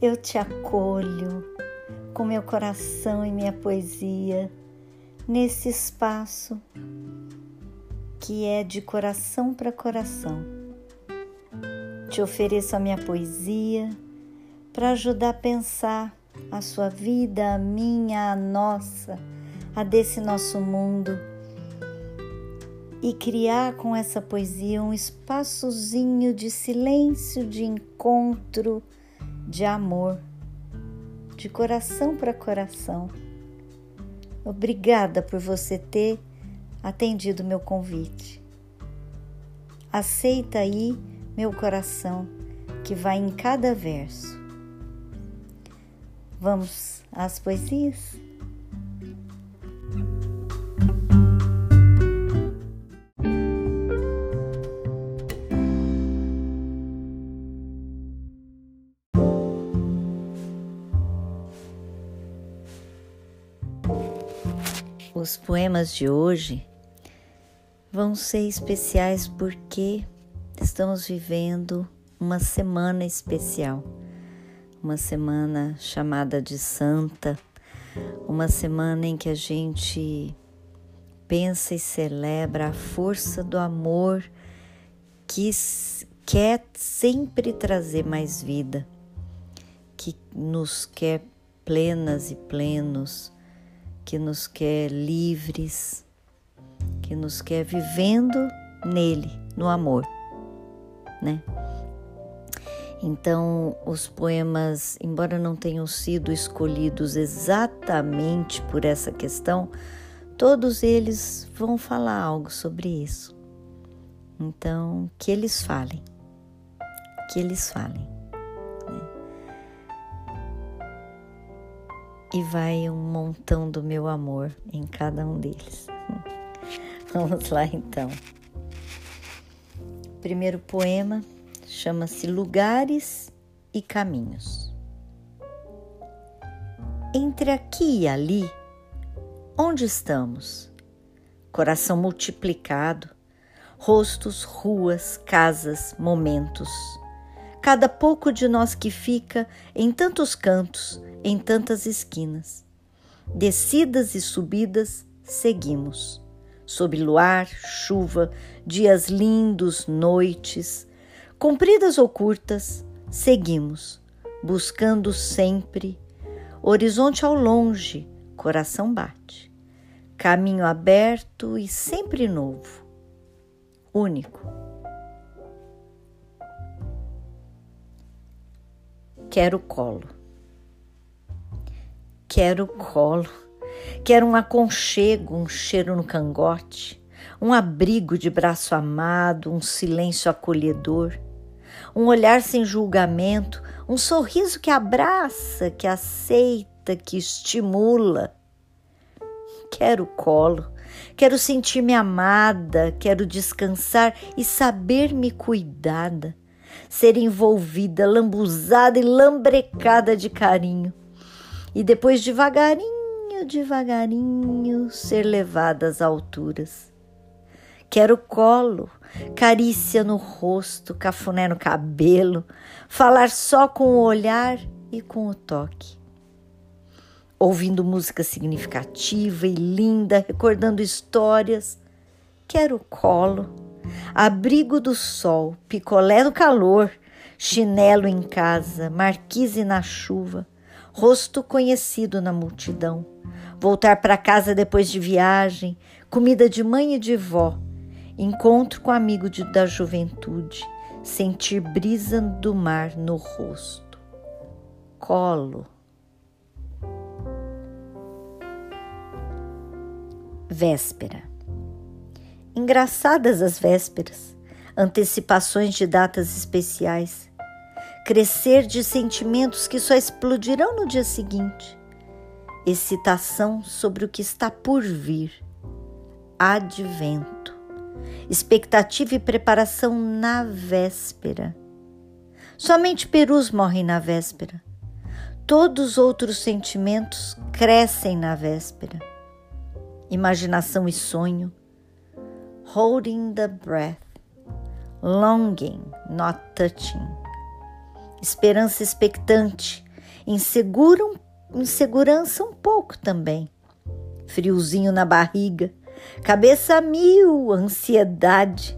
eu te acolho com meu coração e minha poesia nesse espaço que é de coração para coração. Te ofereço a minha poesia para ajudar a pensar a sua vida, a minha, a nossa, a desse nosso mundo e criar com essa poesia um espaçozinho de silêncio, de encontro, de amor, de coração para coração. Obrigada por você ter atendido meu convite. Aceita aí meu coração que vai em cada verso. Vamos às poesias? Os poemas de hoje vão ser especiais porque estamos vivendo uma semana especial, uma semana chamada de Santa, uma semana em que a gente pensa e celebra a força do amor que quer sempre trazer mais vida, que nos quer plenas e plenos, que nos quer livres, que nos quer vivendo nele, no amor, né? Então, os poemas, embora não tenham sido escolhidos exatamente por essa questão, todos eles vão falar algo sobre isso. Então, que eles falem, que eles falem. E vai um montão do meu amor em cada um deles. Vamos lá então. O primeiro poema chama-se Lugares e Caminhos. Entre aqui e ali, onde estamos? Coração multiplicado, rostos, ruas, casas, momentos. Cada pouco de nós que fica em tantos cantos, em tantas esquinas. Descidas e subidas, seguimos sob luar, chuva, dias lindos, noites, compridas ou curtas, seguimos, buscando sempre, horizonte ao longe, coração bate, caminho aberto e sempre novo, único. Quero colo. Quero colo Quero um aconchego, um cheiro no cangote, um abrigo de braço amado, um silêncio acolhedor, um olhar sem julgamento, um sorriso que abraça, que aceita, que estimula. Quero colo, quero sentir-me amada, quero descansar e saber-me cuidada, ser envolvida, lambuzada e lambrecada de carinho. E depois devagarinho devagarinho, ser levada às alturas. Quero colo, carícia no rosto, cafuné no cabelo, falar só com o olhar e com o toque. Ouvindo música significativa e linda, recordando histórias. Quero colo, abrigo do sol, picolé no calor, chinelo em casa, marquise na chuva, rosto conhecido na multidão voltar para casa depois de viagem, comida de mãe e de vó, encontro com amigo de, da juventude, sentir brisa do mar no rosto. Colo. Véspera. Engraçadas as vésperas, antecipações de datas especiais, crescer de sentimentos que só explodirão no dia seguinte excitação sobre o que está por vir, advento, expectativa e preparação na véspera. Somente perus morrem na véspera. Todos os outros sentimentos crescem na véspera. Imaginação e sonho, holding the breath, longing, not touching. Esperança expectante, insegura, insegurança um pouco também, friozinho na barriga, cabeça a mil, ansiedade.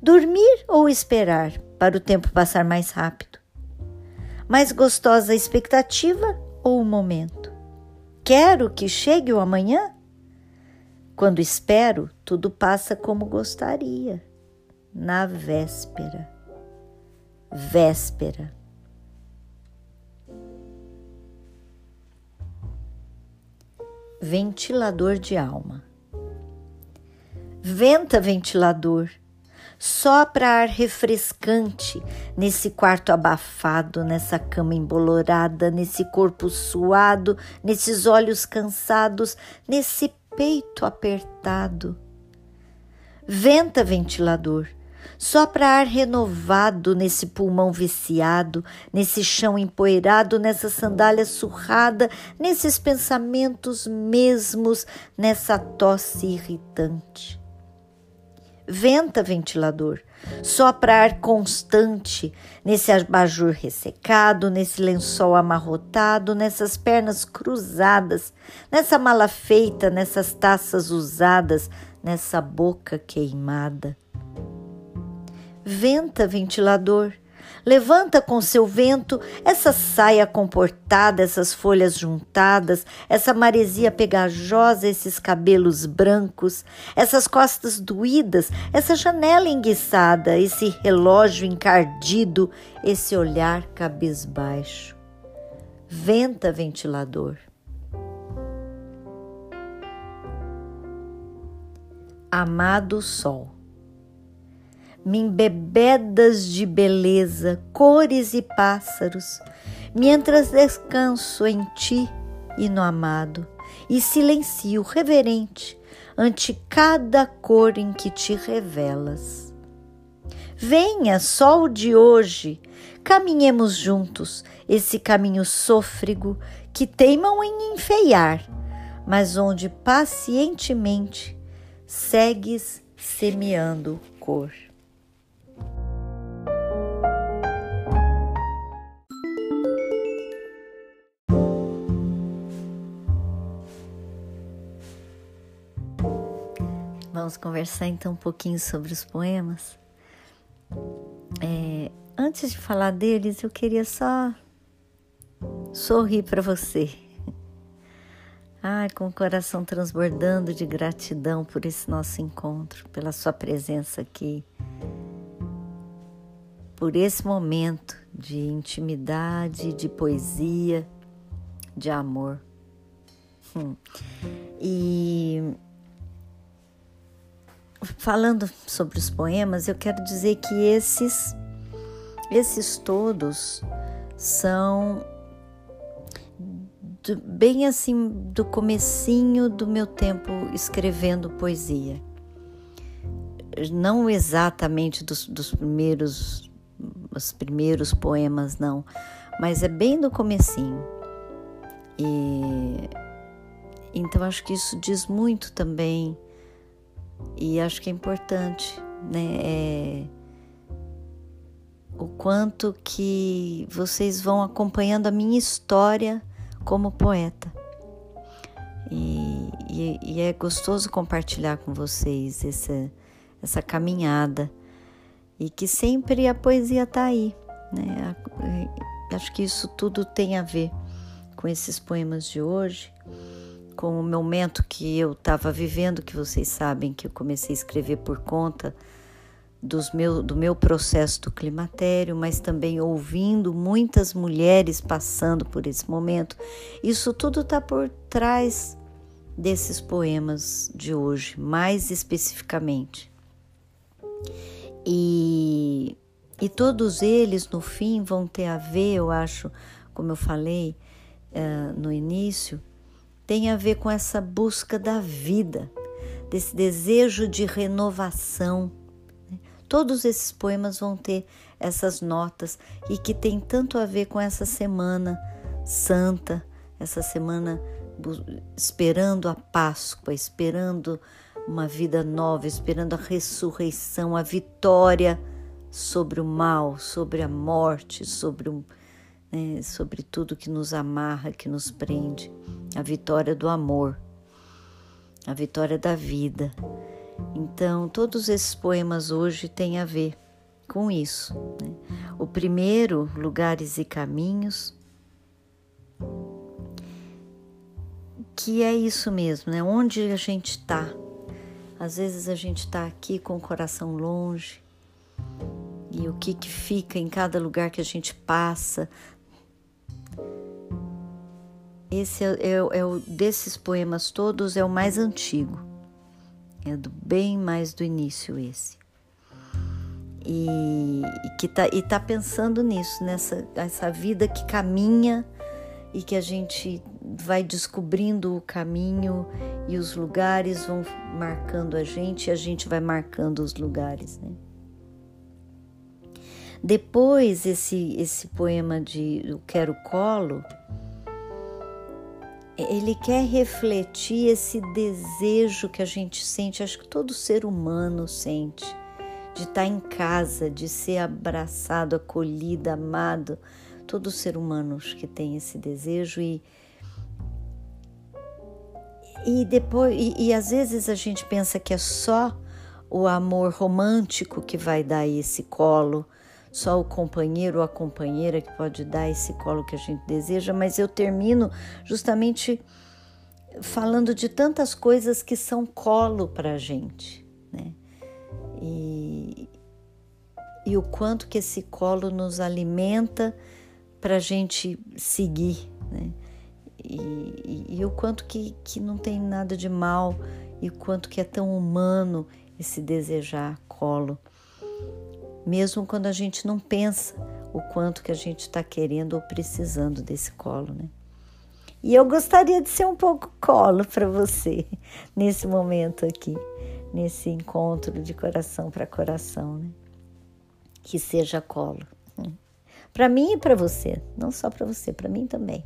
Dormir ou esperar para o tempo passar mais rápido? Mais gostosa a expectativa ou o momento? Quero que chegue o amanhã? Quando espero, tudo passa como gostaria. Na véspera. Véspera. Ventilador de alma. Venta ventilador Sopra ar refrescante nesse quarto abafado, nessa cama embolorada, nesse corpo suado, nesses olhos cansados, nesse peito apertado. Venta ventilador, sopra ar renovado nesse pulmão viciado, nesse chão empoeirado, nessa sandália surrada, nesses pensamentos mesmos, nessa tosse irritante venta ventilador, sopra ar constante nesse abajur ressecado, nesse lençol amarrotado, nessas pernas cruzadas, nessa mala feita, nessas taças usadas, nessa boca queimada. Venta ventilador, Levanta com seu vento essa saia comportada, essas folhas juntadas, essa maresia pegajosa, esses cabelos brancos, essas costas doídas, essa janela enguiçada, esse relógio encardido, esse olhar cabisbaixo. Venta ventilador. Amado Sol me embebedas de beleza, cores e pássaros, mientras descanso em ti e no amado, e silencio reverente ante cada cor em que te revelas. Venha, sol de hoje, caminhemos juntos esse caminho sôfrego que teimam em enfeiar, mas onde pacientemente segues semeando cor. Vamos conversar então um pouquinho sobre os poemas. É, antes de falar deles, eu queria só sorrir para você. Ai, com o coração transbordando de gratidão por esse nosso encontro, pela sua presença aqui, por esse momento de intimidade, de poesia, de amor. Hum. E falando sobre os poemas, eu quero dizer que esses esses todos são do, bem assim do comecinho do meu tempo escrevendo poesia. Não exatamente dos, dos primeiros os primeiros poemas não, mas é bem do comecinho. E então acho que isso diz muito também e acho que é importante, né? É, o quanto que vocês vão acompanhando a minha história como poeta. E, e, e é gostoso compartilhar com vocês essa, essa caminhada e que sempre a poesia está aí. Né? Acho que isso tudo tem a ver com esses poemas de hoje com o momento que eu estava vivendo, que vocês sabem que eu comecei a escrever por conta dos meu, do meu processo do climatério, mas também ouvindo muitas mulheres passando por esse momento. Isso tudo está por trás desses poemas de hoje, mais especificamente. E, e todos eles, no fim, vão ter a ver, eu acho, como eu falei uh, no início, tem a ver com essa busca da vida, desse desejo de renovação. Né? Todos esses poemas vão ter essas notas e que tem tanto a ver com essa semana santa, essa semana esperando a Páscoa, esperando uma vida nova, esperando a ressurreição, a vitória sobre o mal, sobre a morte, sobre um, né, sobre tudo que nos amarra, que nos prende, a vitória do amor, a vitória da vida. Então, todos esses poemas hoje têm a ver com isso. Né? O primeiro, Lugares e Caminhos, que é isso mesmo, né? Onde a gente está. Às vezes a gente está aqui com o coração longe e o que, que fica em cada lugar que a gente passa. Esse é, é, é o desses poemas todos é o mais antigo, é do bem mais do início esse e, e que tá, e tá pensando nisso, nessa essa vida que caminha e que a gente vai descobrindo o caminho e os lugares vão marcando a gente e a gente vai marcando os lugares, né? Depois esse esse poema de Eu quero colo, ele quer refletir esse desejo que a gente sente, acho que todo ser humano sente de estar em casa, de ser abraçado, acolhido, amado. Todo ser humano que tem esse desejo e e depois e, e às vezes a gente pensa que é só o amor romântico que vai dar esse colo, só o companheiro ou a companheira que pode dar esse colo que a gente deseja, mas eu termino justamente falando de tantas coisas que são colo para a gente, né? e, e o quanto que esse colo nos alimenta para a gente seguir, né? E, e, e, o quanto que, que não tem nada de mal e o quanto que é tão humano esse desejar colo, mesmo quando a gente não pensa o quanto que a gente está querendo ou precisando desse colo, né? E eu gostaria de ser um pouco colo para você nesse momento aqui nesse encontro de coração para coração, né? Que seja colo. Para mim e para você, não só para você, para mim também.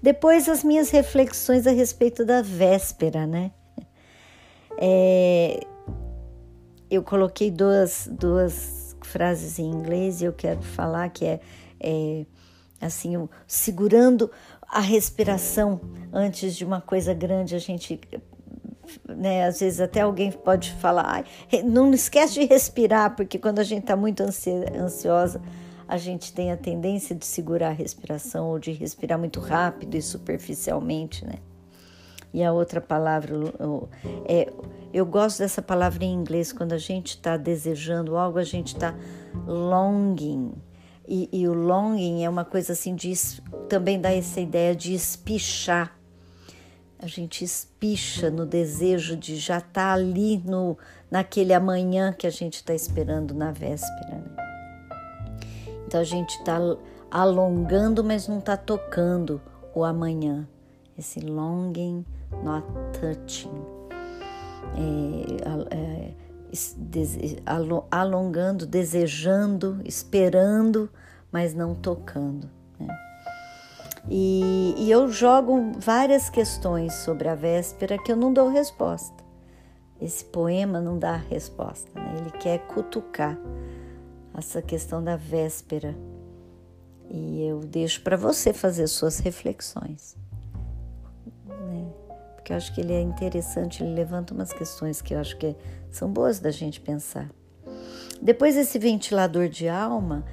Depois as minhas reflexões a respeito da véspera, né? É, eu coloquei duas, duas frases em inglês e eu quero falar que é, é assim, segurando a respiração antes de uma coisa grande, a gente né? Às vezes até alguém pode falar, não esquece de respirar, porque quando a gente está muito ansiosa, a gente tem a tendência de segurar a respiração ou de respirar muito rápido e superficialmente, né? E a outra palavra, é, eu gosto dessa palavra em inglês, quando a gente está desejando algo, a gente está longing. E, e, o longing é uma coisa assim de também dá essa ideia de espichar a gente espicha no desejo de já estar tá ali no naquele amanhã que a gente está esperando na véspera. Né? Então a gente está alongando, mas não está tocando o amanhã. Esse longing, not touching. É, é, alongando, desejando, esperando, mas não tocando. Né? E, e eu jogo várias questões sobre a véspera que eu não dou resposta. Esse poema não dá resposta, né? ele quer cutucar essa questão da véspera. E eu deixo para você fazer suas reflexões. Porque eu acho que ele é interessante, ele levanta umas questões que eu acho que são boas da gente pensar. Depois, esse ventilador de alma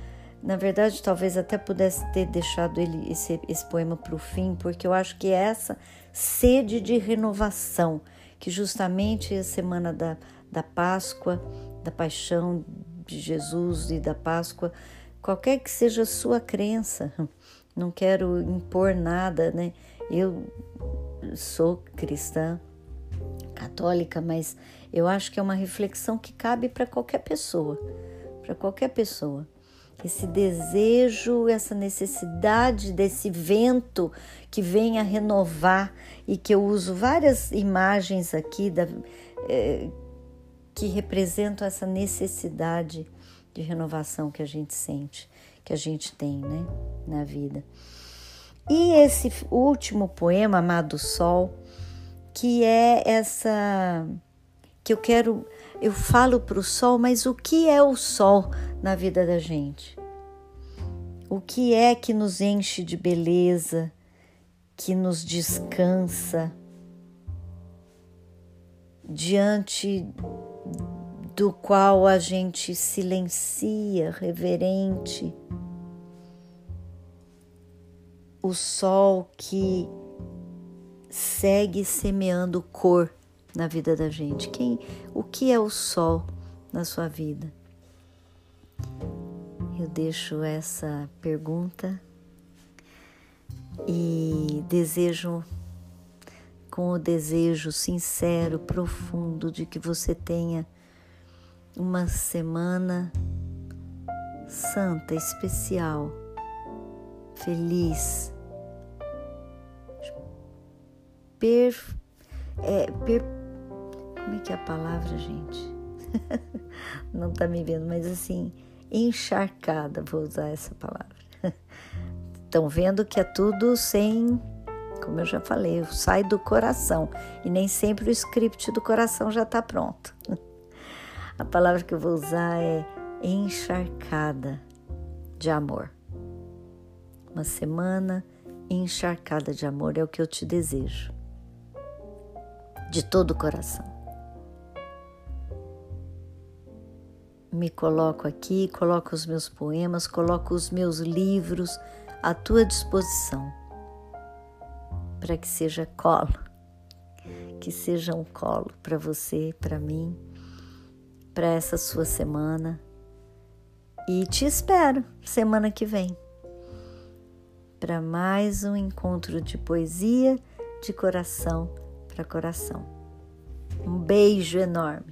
na verdade, talvez até pudesse ter deixado ele esse, esse poema para o fim, porque eu acho que é essa sede de renovação, que justamente a semana da, da Páscoa, da paixão de Jesus e da Páscoa, qualquer que seja a sua crença, não quero impor nada, né? Eu sou cristã, católica, mas eu acho que é uma reflexão que cabe para qualquer pessoa, para qualquer pessoa esse desejo, essa necessidade desse vento que vem a renovar e que eu uso várias imagens aqui da, é, que representam essa necessidade de renovação que a gente sente, que a gente tem né, na vida. E esse último poema, Amado Sol, que é essa que eu quero eu falo para o sol, mas o que é o sol na vida da gente? O que é que nos enche de beleza, que nos descansa diante do qual a gente silencia, reverente, o sol que segue semeando cor na vida da gente. Quem, o que é o sol na sua vida? Eu deixo essa pergunta e desejo, com o desejo sincero, profundo, de que você tenha uma semana santa, especial, feliz, per, é, per, como é que é a palavra, gente? Não tá me vendo, mas assim, encharcada, vou usar essa palavra. Estão vendo que é tudo sem, como eu já falei, sai do coração e nem sempre o script do coração já está pronto. A palavra que eu vou usar é encharcada de amor. Uma semana encharcada de amor é o que eu te desejo, de todo o coração. me coloco aqui, coloco os meus poemas, coloco os meus livros à tua disposição para que seja colo, que seja um colo para você, para mim, para essa sua semana. E te espero semana que vem para mais um encontro de poesia de coração para coração. Um beijo enorme.